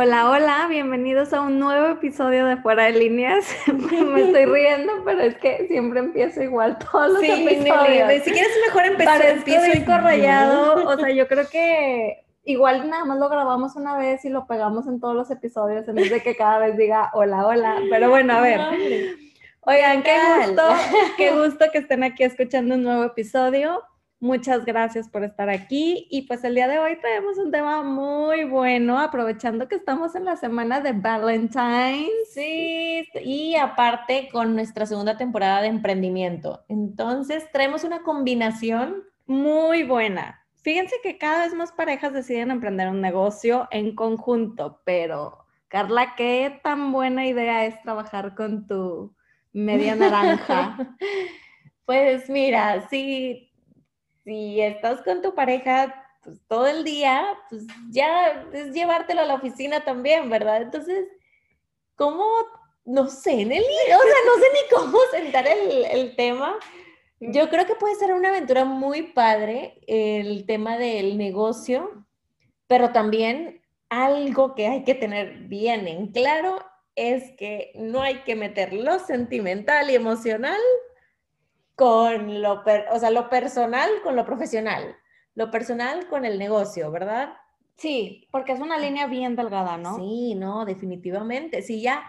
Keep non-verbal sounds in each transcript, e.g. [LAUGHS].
Hola, hola, bienvenidos a un nuevo episodio de Fuera de Líneas. [LAUGHS] Me estoy riendo, pero es que siempre empiezo igual todos los Sí, episodios. Nelly, si quieres mejor empezar, empiezo disco rayado. O sea, yo creo que igual nada más lo grabamos una vez y lo pegamos en todos los episodios en vez de que cada vez diga hola, hola. Pero bueno, a ver. Oigan, qué gusto, qué [LAUGHS] gusto que estén aquí escuchando un nuevo episodio. Muchas gracias por estar aquí. Y pues el día de hoy traemos un tema muy bueno, aprovechando que estamos en la semana de Valentine's. Sí, y aparte con nuestra segunda temporada de emprendimiento. Entonces traemos una combinación. Muy buena. Fíjense que cada vez más parejas deciden emprender un negocio en conjunto, pero Carla, ¿qué tan buena idea es trabajar con tu media naranja? [LAUGHS] Pues mira, si, si estás con tu pareja pues, todo el día, pues ya es llevártelo a la oficina también, ¿verdad? Entonces, ¿cómo? No sé, Nelly, o sea, no sé ni cómo [LAUGHS] sentar el, el tema. Yo creo que puede ser una aventura muy padre el tema del negocio, pero también algo que hay que tener bien en claro es que no hay que meter lo sentimental y emocional con lo, per- o sea, lo personal con lo profesional, lo personal con el negocio, ¿verdad? Sí, porque es una línea bien delgada, ¿no? Sí, no, definitivamente. Si ya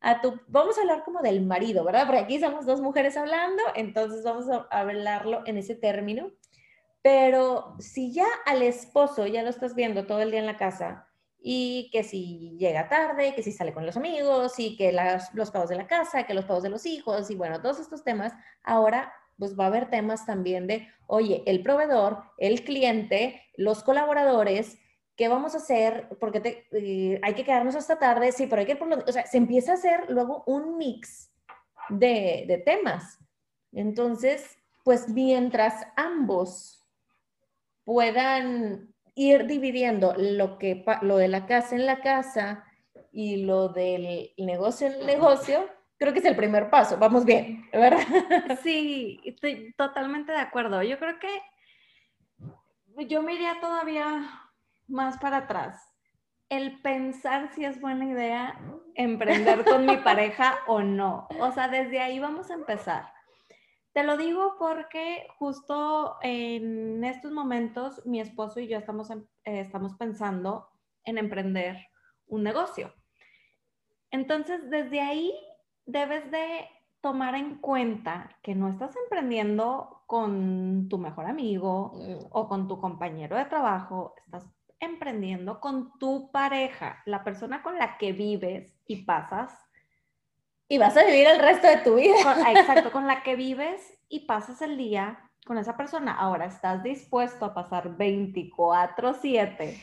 a tu, vamos a hablar como del marido, ¿verdad? Porque aquí somos dos mujeres hablando, entonces vamos a hablarlo en ese término. Pero si ya al esposo ya lo estás viendo todo el día en la casa y que si llega tarde, que si sale con los amigos y que los pagos de la casa, que los pagos de los hijos y bueno, todos estos temas, ahora pues va a haber temas también de, oye, el proveedor, el cliente, los colaboradores, ¿qué vamos a hacer? Porque eh, hay que quedarnos hasta tarde, sí, pero hay que ir por lo- O sea, se empieza a hacer luego un mix de temas. Entonces, pues mientras ambos puedan ir dividiendo lo, que, lo de la casa en la casa y lo del negocio en el negocio, creo que es el primer paso. Vamos bien, ¿verdad? [LAUGHS] Sí, estoy totalmente de acuerdo. Yo creo que yo me iría todavía más para atrás. El pensar si es buena idea emprender con mi [LAUGHS] pareja o no. O sea, desde ahí vamos a empezar. Te lo digo porque justo en estos momentos mi esposo y yo estamos, en- eh, estamos pensando en emprender un negocio. Entonces, desde ahí debes de tomar en cuenta que no estás emprendiendo con tu mejor amigo o con tu compañero de trabajo, estás emprendiendo con tu pareja, la persona con la que vives y pasas Y vas a vivir el resto de tu vida. con- ah, exacto, con la [LAUGHS] que vives y pasas el día con esa persona. Ahora, ¿estás dispuesto a pasar 24/7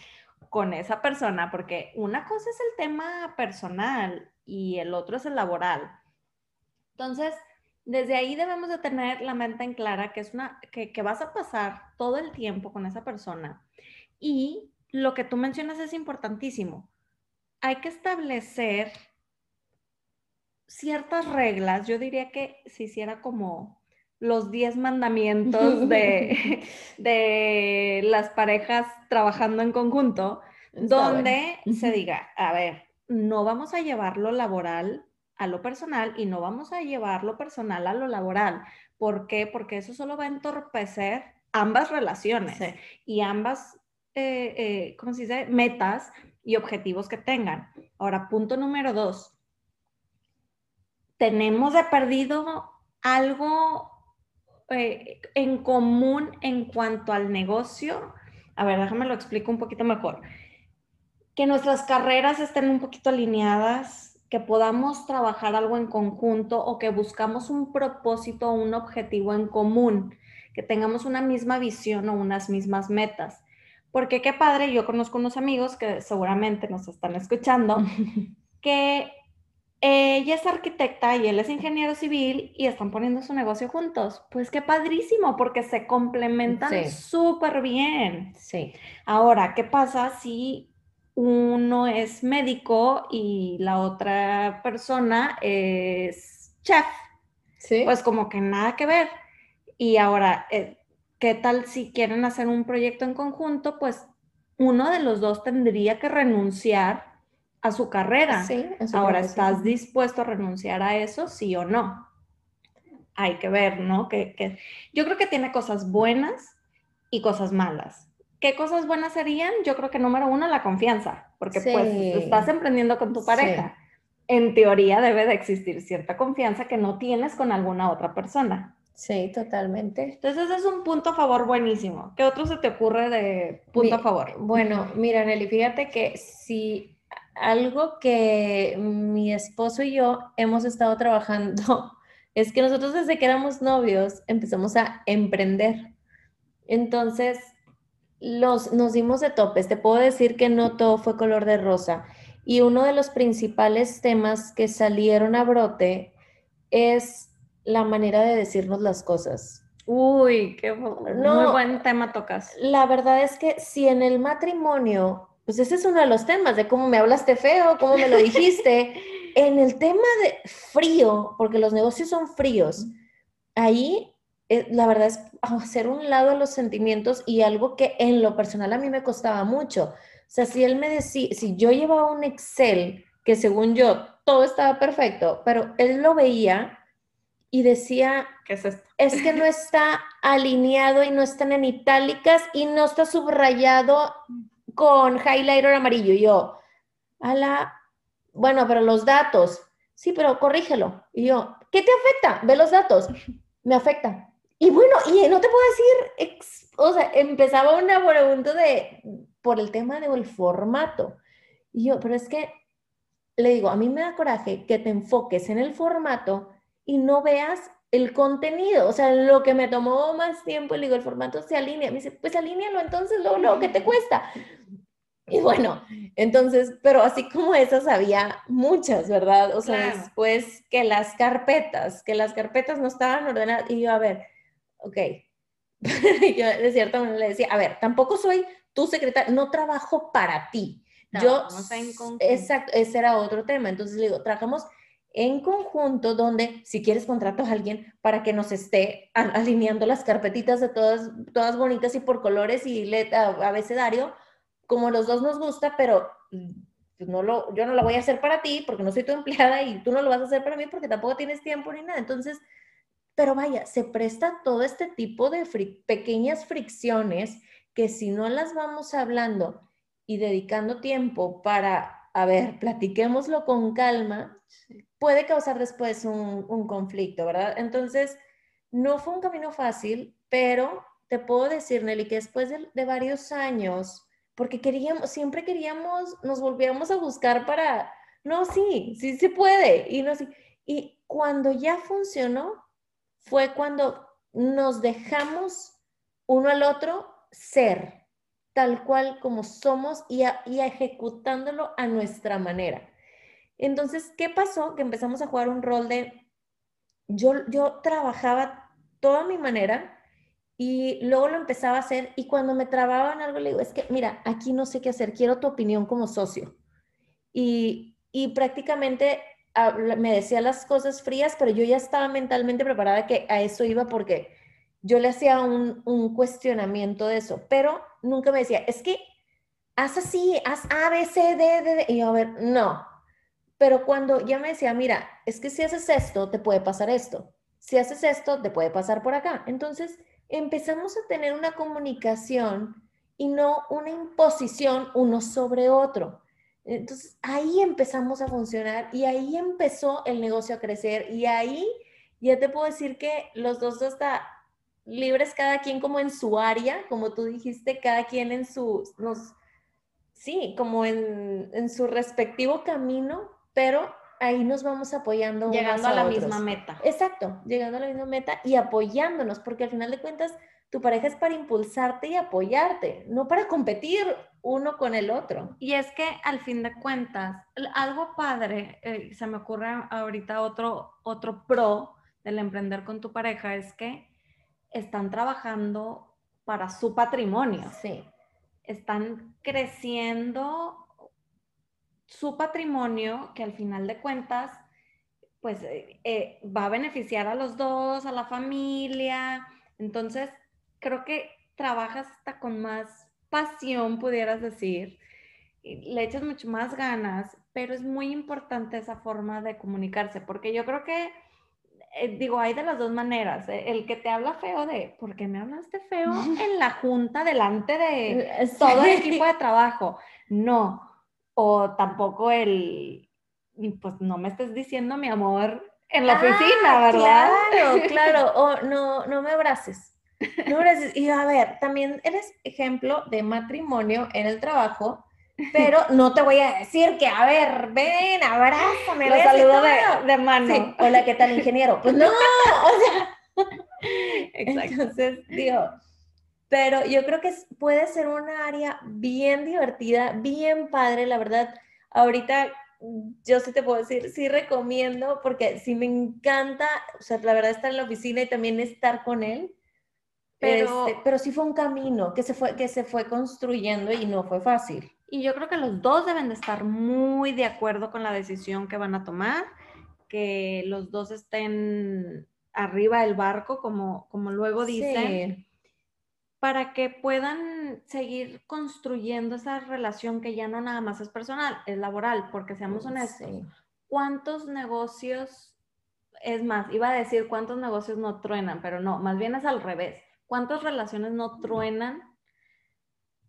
con esa persona? Porque una cosa es el tema personal y el otro es el laboral. Entonces, desde ahí debemos de tener la mente en clara que, es una, que, que vas a pasar todo el tiempo con esa persona. Y lo que tú mencionas es importantísimo. Hay que establecer ciertas reglas, yo diría que se hiciera como los 10 mandamientos de, [LAUGHS] [LAUGHS] de las parejas trabajando en conjunto, Está donde se diga, a ver, no vamos a llevar lo laboral a lo personal y no vamos a llevar lo personal a lo laboral. ¿Por qué? Porque eso solo va a entorpecer ambas relaciones Sí. y ambas, eh, eh, ¿cómo se dice? Metas y objetivos que tengan. Ahora, punto número dos. Tenemos de perdido algo eh, en común en cuanto al negocio. A ver, déjame lo explico un poquito mejor. Que nuestras carreras estén un poquito alineadas, que podamos trabajar algo en conjunto o que buscamos un propósito o un objetivo en común, que tengamos una misma visión o unas mismas metas. Porque qué padre, yo conozco unos amigos que seguramente nos están escuchando, [LAUGHS] que ella es arquitecta y él es ingeniero civil y están poniendo su negocio juntos. Pues qué padrísimo, porque se complementan Sí. súper bien. Sí. Ahora, ¿qué pasa si uno es médico y la otra persona es chef? Sí. Pues como que nada que ver. Y ahora, eh, ¿qué tal si quieren hacer un proyecto en conjunto? Pues uno de los dos tendría que renunciar a su carrera. Sí, a su Ahora. ¿estás dispuesto a renunciar a eso, sí o no? Hay que ver, ¿no? Que, que- yo creo que tiene cosas buenas y cosas malas. ¿Qué cosas buenas serían? Yo creo que número uno, la confianza, porque pues Sí. estás emprendiendo con tu Sí. pareja. En teoría debe de existir cierta confianza que no tienes con alguna otra persona. Sí, totalmente. Entonces ese es un punto a favor buenísimo. ¿Qué otro se te ocurre de punto Mi- a favor? Bueno, mira, Nelly, fíjate que si algo que mi esposo y yo hemos estado trabajando [LAUGHS] es que nosotros desde que éramos novios empezamos a emprender. Entonces, los, nos dimos de topes. Te puedo decir que no todo fue color de rosa. Y uno de los principales temas que salieron a brote es la manera de decirnos las cosas. Uy, qué bu- muy No. buen tema tocas. La verdad es que si en el matrimonio, pues ese es uno de los temas de cómo me hablaste feo, cómo me lo dijiste, [LAUGHS] en el tema de frío, porque los negocios son fríos, ahí eh, la verdad es hacer un lado a los sentimientos y algo que en lo personal a mí me costaba mucho. O sea, si él me decía, si yo llevaba un Excel que según yo todo estaba perfecto, pero él lo veía y decía, ¿Qué es esto? es que no [LAUGHS] está alineado y no están en itálicas y no está subrayado con highlighter amarillo. Y yo, a la, bueno, pero los datos, sí, pero corrígelo. Y yo, ¿qué te afecta? Ve los datos. [LAUGHS] Me afecta. Y bueno, y no te puedo decir, ex- o sea, empezaba una pregunta de, por el tema del formato. Y yo, pero es que, le digo, a mí me da coraje que te enfoques en el formato y no veas el contenido, o sea, lo que me tomó más tiempo, le digo, el formato se alinea, me dice, pues alínealo entonces, luego, luego, ¿qué te cuesta? Y bueno, entonces, pero así como esas había muchas, ¿verdad? O sea, Claro. después que las carpetas, que las carpetas no estaban ordenadas, y yo, a ver, ok, [LAUGHS] yo de cierta manera le decía, a ver, tampoco soy tu secretaria, no trabajo para ti. Yo, en conjunto. exacto, ese era otro tema. Entonces le digo, trabajamos en conjunto donde si quieres contrato a alguien para que nos esté alineando las carpetitas de todas, todas bonitas y por colores y let, a- abecedario, como los dos nos gusta, pero mm, no lo, yo no lo voy a hacer para ti porque no soy tu empleada y tú no lo vas a hacer para mí porque tampoco tienes tiempo ni nada. Entonces, pero vaya, se presta todo este tipo de pequeñas fricciones que si no las vamos hablando y dedicando tiempo para, a ver, platiquémoslo con calma, puede causar después un, un conflicto, ¿verdad? Entonces, no fue un camino fácil, pero te puedo decir, Nelly, que después de, de varios años, porque queríamos, siempre queríamos, nos volvíamos a buscar para, no, sí, sí se puede, y no, sí. Y cuando ya funcionó, fue cuando nos dejamos uno al otro ser, tal cual como somos y, a- ejecutándolo a nuestra manera. Entonces, ¿qué pasó? Que empezamos a jugar un rol de, yo, yo trabajaba toda mi manera y luego lo empezaba a hacer y cuando me trababan algo le digo, es que mira, aquí no sé qué hacer, quiero tu opinión como socio. Y, y prácticamente me decía las cosas frías, pero yo ya estaba mentalmente preparada que a eso iba porque yo le hacía un, un cuestionamiento de eso, pero nunca me decía, es que haz así, haz A, B, C, D, D, D. Y yo, a ver, no. Pero cuando ya me decía, mira, es que si haces esto, te puede pasar esto. Si haces esto, te puede pasar por acá. Entonces empezamos a tener una comunicación y no una imposición uno sobre otro. Entonces ahí empezamos a funcionar y ahí empezó el negocio a crecer y ahí ya te puedo decir que los dos hasta libres cada quien como en su área, como tú dijiste, cada quien en su, nos, sí, como en, en su respectivo camino, pero ahí nos vamos apoyando. Llegando a la otros. misma meta. Exacto, llegando a la misma meta y apoyándonos, porque al final de cuentas tu pareja es para impulsarte y apoyarte, no para competir uno con el otro. Y es que al fin de cuentas, algo padre, eh, se me ocurre ahorita otro, otro pro del emprender con tu pareja, es que están trabajando para su patrimonio, Sí, están creciendo su patrimonio que al final de cuentas, pues eh, eh, va a beneficiar a los dos, a la familia. Entonces, creo que trabajas hasta con más pasión, pudieras decir. le echas mucho más ganas, pero es muy importante esa forma de comunicarse, porque yo creo que, eh, digo, hay de las dos maneras. eh, El que te habla feo de, ¿por qué me hablaste feo [LAUGHS] en la junta delante de todo el equipo de [LAUGHS] trabajo? No. O tampoco el, pues no me estés diciendo mi amor en la Ah, oficina, ¿verdad? Claro, [LAUGHS] claro. O no, no me abraces. No me abraces. Y a ver, también eres ejemplo de matrimonio en el trabajo, pero no te voy a decir que, a ver, ven, abrázame, Lo saludo de, de mano. Sí, hola, ¿qué tal, ingeniero? Pues no, [LAUGHS] o sea, Exacto. entonces, digo, pero yo creo que puede ser una área bien divertida, bien padre, la verdad. Ahorita yo sí te puedo decir, sí recomiendo, porque sí me encanta, o sea, la verdad estar en la oficina y también estar con él. Pero- Pero, pero sí fue un camino que se fue, que se fue construyendo y no fue fácil. Y yo creo que los dos deben de estar muy de acuerdo con la decisión que van a tomar, que los dos estén arriba del barco, como, como luego dicen, Sí, para que puedan seguir construyendo esa relación que ya no nada más es personal, es laboral, porque seamos honestos, sí. ¿cuántos negocios, es más, iba a decir cuántos negocios no truenan, pero no, más bien es al revés, ¿cuántas relaciones no truenan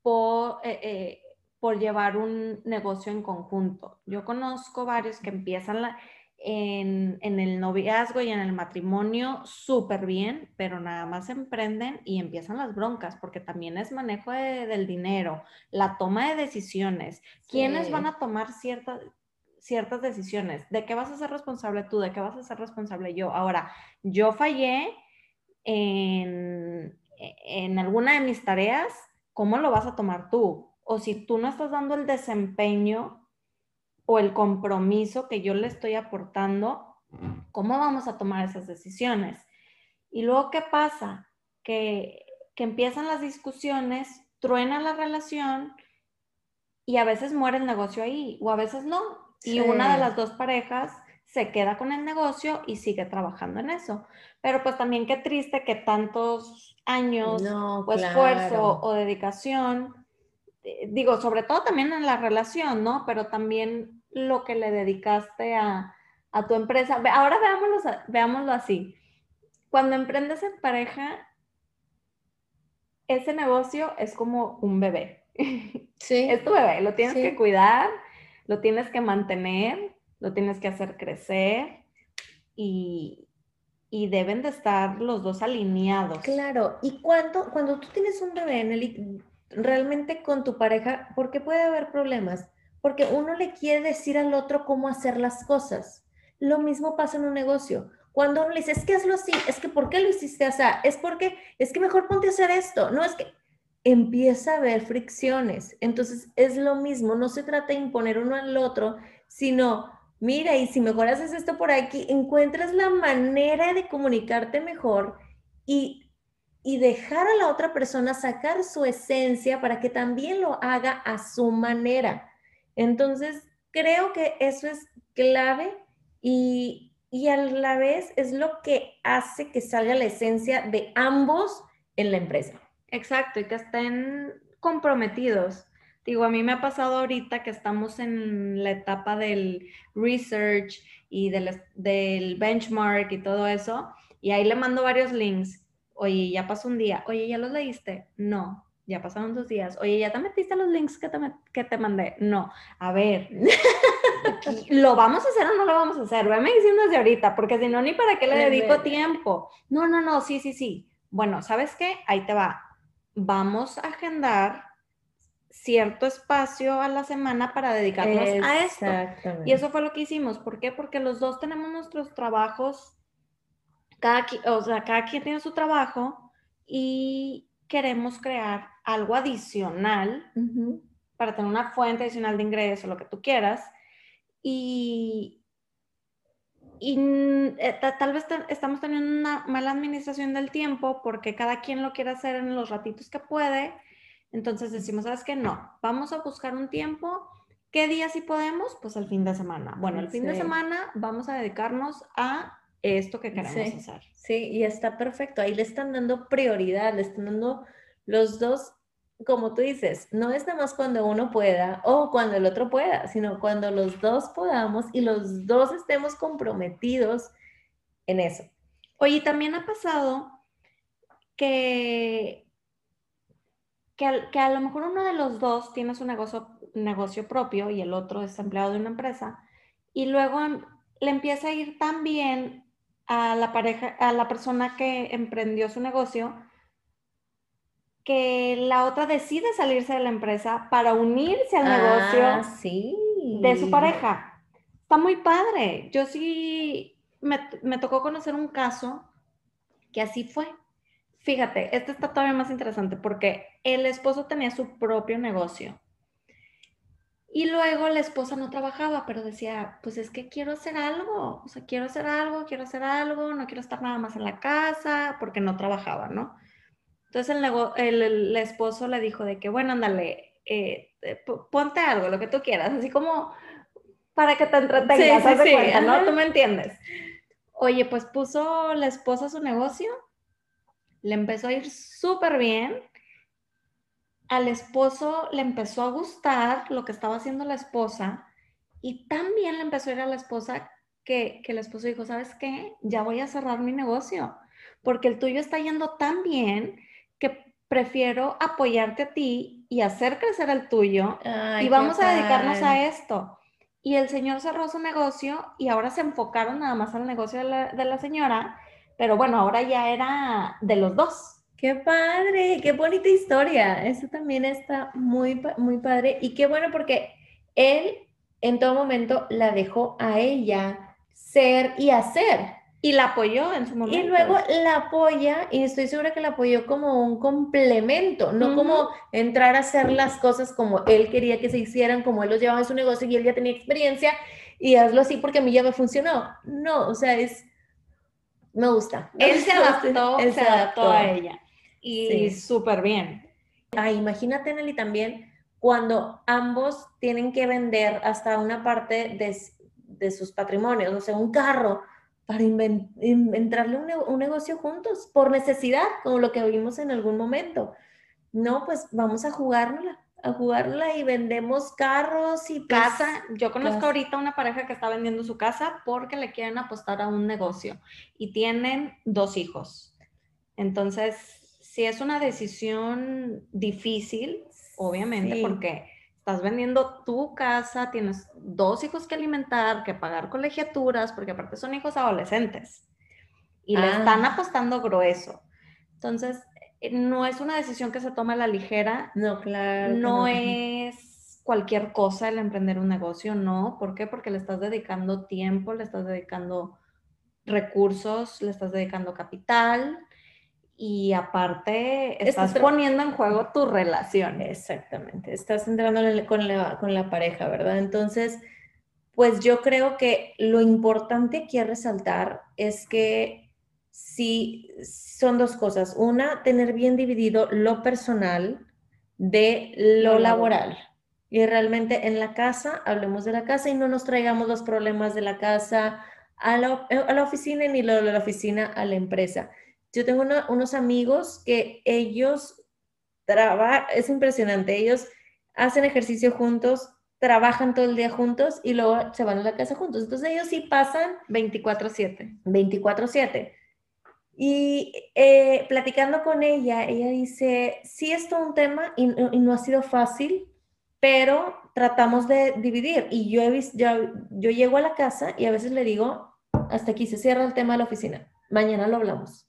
por, eh, eh, por llevar un negocio en conjunto? Yo conozco varios que empiezan la- en, en el noviazgo y en el matrimonio súper bien, pero nada más emprenden y empiezan las broncas, porque también es manejo de- del dinero, la toma de decisiones, quiénes Sí. van a tomar ciertas ciertas decisiones. ¿De qué vas a ser responsable tú? ¿De qué vas a ser responsable yo? Ahora, yo fallé en, en alguna de mis tareas, ¿cómo lo vas a tomar tú? O si tú no estás dando el desempeño o el compromiso que yo le estoy aportando, ¿cómo vamos a tomar esas decisiones? Y luego, ¿qué pasa? Que, que empiezan las discusiones, truena la relación y a veces muere el negocio ahí o a veces no. Y una de las dos parejas se queda con el negocio y sigue trabajando en eso. Pero pues también qué triste que tantos años No, o esfuerzo o dedicación, digo, sobre todo también en la relación, ¿no? Pero también lo que le dedicaste a, a tu empresa. Ahora veámoslo, veámoslo así. Cuando emprendes en pareja, ese negocio es como un bebé. [LAUGHS] Sí. Es tu bebé, lo tienes Sí. que cuidar, lo tienes que mantener, lo tienes que hacer crecer y, y deben de estar los dos alineados. Claro, y cuando, cuando tú tienes un bebé, Nelly, realmente con tu pareja, ¿por qué puede haber problemas? Porque uno le quiere decir al otro cómo hacer las cosas. Lo mismo pasa en un negocio. Cuando uno le dice, es que hazlo así, es que ¿por qué lo hiciste así? Es porque, es que mejor ponte a hacer esto. No, es que empieza a haber fricciones. Entonces es lo mismo, no se trata de imponer uno al otro, sino, mira, y si mejor haces esto por aquí, encuentras la manera de comunicarte mejor y, y dejar a la otra persona sacar su esencia para que también lo haga a su manera. Entonces, creo que eso es clave y, y a la vez es lo que hace que salga la esencia de ambos en la empresa. Exacto, y que estén comprometidos. Digo, a mí me ha pasado ahorita que estamos en la etapa del research y del, del benchmark y todo eso, y ahí le mando varios links. Oye, ya pasó un día. Oye, ¿ya los leíste? No. Ya pasaron dos días. Oye, ¿ya te metiste los links que te, que te mandé? No. A ver, [LAUGHS] [LAUGHS] ¿lo vamos a hacer o no lo vamos a hacer? Veme diciendo desde ahorita, porque si no, ni para qué le dedico tiempo. No, no, no, sí, sí, sí. Bueno, ¿sabes qué? Ahí te va. Vamos a agendar cierto espacio a la semana para dedicarnos a esto. Y eso fue lo que hicimos. ¿Por qué? Porque los dos tenemos nuestros trabajos, cada, o sea, cada quien tiene su trabajo y queremos crear algo adicional para tener una fuente adicional de ingreso, lo que tú quieras. Y, y mm, eh, ta- tal vez te- estamos teniendo una mala administración del tiempo porque cada quien lo quiere hacer en los ratitos que puede. Entonces decimos, ¿sabes qué? No, vamos a buscar un tiempo. ¿Qué día sí podemos? Pues el fin de semana. Bueno, el fin de semana vamos a dedicarnos a esto que queremos Sí. hacer. Sí, y está perfecto. Ahí le están dando prioridad, le están dando los dos como tú dices, no es nada más cuando uno pueda o cuando el otro pueda, sino cuando los dos podamos y los dos estemos comprometidos en eso. Oye, también ha pasado que, que, a lo mejor uno de los dos tiene su negocio, negocio propio y el otro es empleado de una empresa y luego le empieza a ir tan bien a la pareja, a la persona que emprendió su negocio, que la otra decide salirse de la empresa para unirse al negocio ah, de su pareja. Está muy padre. Yo sí me, me, tocó conocer un caso que así fue. Fíjate, este está todavía más interesante porque el esposo tenía su propio negocio. Y luego la esposa no trabajaba, pero decía, pues es que quiero hacer algo, o sea, quiero hacer algo, quiero hacer algo, no quiero estar nada más en la casa, porque no trabajaba, ¿no? Entonces el, el, esposo le dijo de que, bueno, ándale, eh, eh, ponte algo, lo que tú quieras, así como para que te entretengas, sí, sí, cuenta, ¿no? Tú me entiendes. Oye, pues puso la esposa su negocio, le empezó a ir súper bien, al esposo le empezó a gustar lo que estaba haciendo la esposa y también le empezó a ir a la esposa que, que el esposo dijo, ¿sabes qué? Ya voy a cerrar mi negocio porque el tuyo está yendo tan bien que prefiero apoyarte a ti y hacer crecer el tuyo y vamos a dedicarnos a esto. Y el señor cerró su negocio y ahora se enfocaron nada más al negocio de la, de la señora, pero bueno, ahora ya era de los dos. Qué padre, qué bonita historia. Eso también está muy, muy padre. Y qué bueno porque él en todo momento la dejó a ella ser y hacer. Y la apoyó en su momento. Y luego la apoya, y estoy segura que la apoyó como un complemento, no como entrar a hacer las cosas como él quería que se hicieran, como él los llevaba en su negocio y él ya tenía experiencia, y hazlo así porque a mí ya me funcionó. No, o sea, es, me gusta. Él se adaptó, se, adaptó a ella. Y súper bien. Ah, imagínate, Nelly, también cuando ambos tienen que vender hasta una parte de, de sus patrimonios, o sea, un carro para entrarle un, un, negocio juntos por necesidad, como lo que vimos en algún momento. No, pues vamos a jugárnosla, a jugárnosla y vendemos carros y pues casa. Yo conozco ahorita una pareja que está vendiendo su casa porque le quieren apostar a un negocio y tienen dos hijos. Entonces, si es una decisión difícil, obviamente, porque estás vendiendo tu casa, tienes dos hijos que alimentar, que pagar colegiaturas, porque aparte son hijos adolescentes y le están ah. apostando grueso. Entonces, eh, no es una decisión que se toma a la ligera. No, claro. No, es cualquier cosa el emprender un negocio, no. ¿Por qué? Porque le estás dedicando tiempo, le estás dedicando recursos, le estás dedicando capital y aparte estás poniendo en juego tu relación. Exactamente, estás entrando con la, con la pareja, ¿verdad? Entonces, pues yo creo que lo importante que resaltar es que sí son dos cosas. Una, tener bien dividido lo personal de lo laboral. Y realmente en la casa, hablemos de la casa y no nos traigamos los problemas de la casa a la, a la oficina ni lo de la oficina a la empresa yo tengo unos amigos que ellos trabajan, es impresionante, ellos hacen ejercicio juntos, trabajan todo el día juntos y luego se van a la casa juntos. Entonces ellos sí pasan 24/7. 24/7. Y eh, platicando con ella, ella dice, sí es todo un tema y, no ha sido fácil, pero tratamos de dividir. Y yo, he visto, yo, yo llego a la casa y a veces le digo, hasta aquí se cierra el tema de la oficina, mañana lo hablamos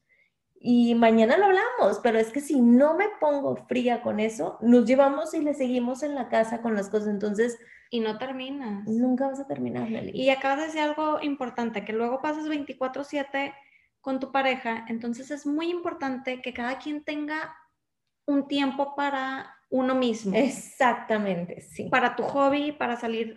y mañana lo hablamos, pero es que si no me pongo fría con eso, nos llevamos y le seguimos en la casa con las cosas, entonces... Y no terminas. Nunca vas a terminar, Nelly. Y acabas de decir algo importante, que luego pasas 24/7 con tu pareja, entonces es muy importante que cada quien tenga un tiempo para uno mismo. Exactamente, sí. Para tu hobby, para salir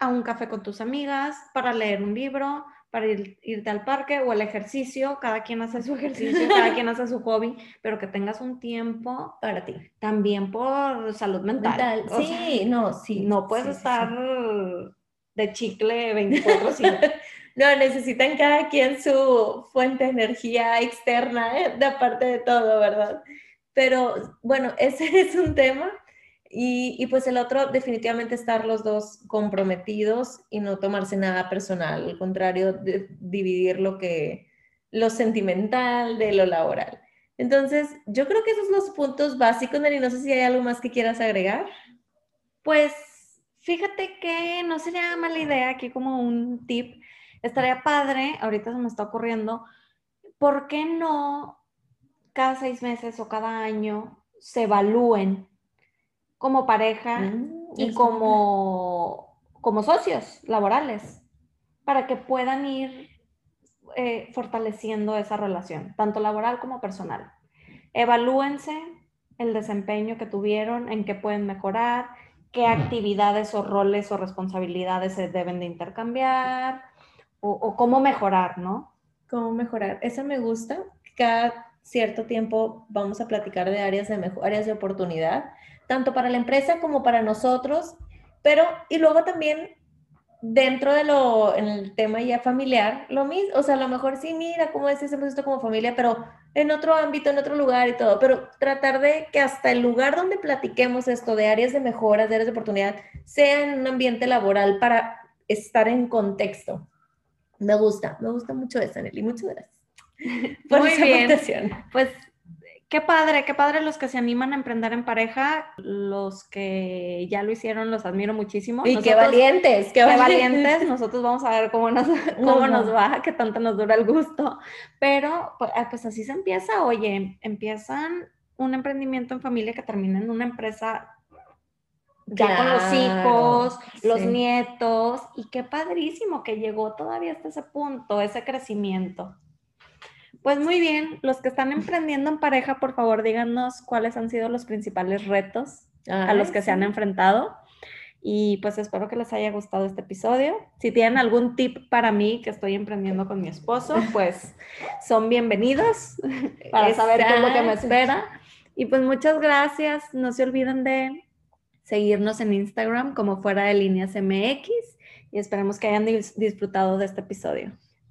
a un café con tus amigas, para leer un libro, para irte al parque o el ejercicio, cada quien hace su [LAUGHS] ejercicio, [LAUGHS] cada quien hace su hobby, pero que tengas un tiempo para ti. También por salud mental. Sí, no, sí. No puedes estar de chicle 24 [LAUGHS] No, necesitan cada quien su fuente de energía externa, ¿eh? de aparte de todo, ¿verdad? Pero bueno, ese es un tema. Y, pues el otro, definitivamente estar los dos comprometidos y no tomarse nada personal, al contrario, de dividir lo que, lo sentimental de lo laboral. Entonces, yo creo que esos son los puntos básicos, Nelly. No sé si hay algo más que quieras agregar. Pues fíjate que no sería mala idea aquí como un tip. Estaría padre, ahorita se me está ocurriendo, ¿por qué no cada seis meses o cada año se evalúen como pareja mm, y como, como socios laborales para que puedan ir eh, fortaleciendo esa relación, tanto laboral como personal. Evalúense el desempeño que tuvieron, en qué pueden mejorar, qué actividades o roles o responsabilidades se deben de intercambiar o, cómo mejorar, ¿no? Cómo mejorar. Esa me gusta. Cada cierto tiempo vamos a platicar de áreas de, áreas de oportunidad, tanto para la empresa como para nosotros, pero y luego también dentro de lo, en el tema ya familiar, lo mismo, o sea, a lo mejor sí, mira, cómo es, hacemos esto como familia, pero en otro ámbito, en otro lugar y todo, pero tratar de que hasta el lugar donde platiquemos esto de áreas de mejoras, de áreas de oportunidad, sea en un ambiente laboral para estar en contexto. Me gusta, me gusta mucho eso, Nelly, muchas gracias. Muy bien. Pues Qué padre, qué padre los que se animan a emprender en pareja, los que ya lo hicieron, los admiro muchísimo. Y qué valientes, qué, valientes. Nosotros vamos a ver cómo nos, [LAUGHS] cómo nos va, qué tanto nos dura el gusto. Pero pues, ah, pues así se empieza, oye, empiezan un emprendimiento en familia que termina en una empresa ya con los hijos, los nietos, y qué padrísimo que llegó todavía hasta ese punto, ese crecimiento. Pues muy bien, los que están emprendiendo en pareja, por favor, díganos cuáles han sido los principales retos a los que se han enfrentado. Y pues espero que les haya gustado este episodio. Si tienen algún tip para mí que estoy emprendiendo con mi esposo, [LAUGHS] pues son bienvenidos [LAUGHS] para saber qué es lo que me espera. Y pues muchas gracias. No se olviden de seguirnos en Instagram como fuera de líneas MX y esperemos que hayan disfrutado de este episodio.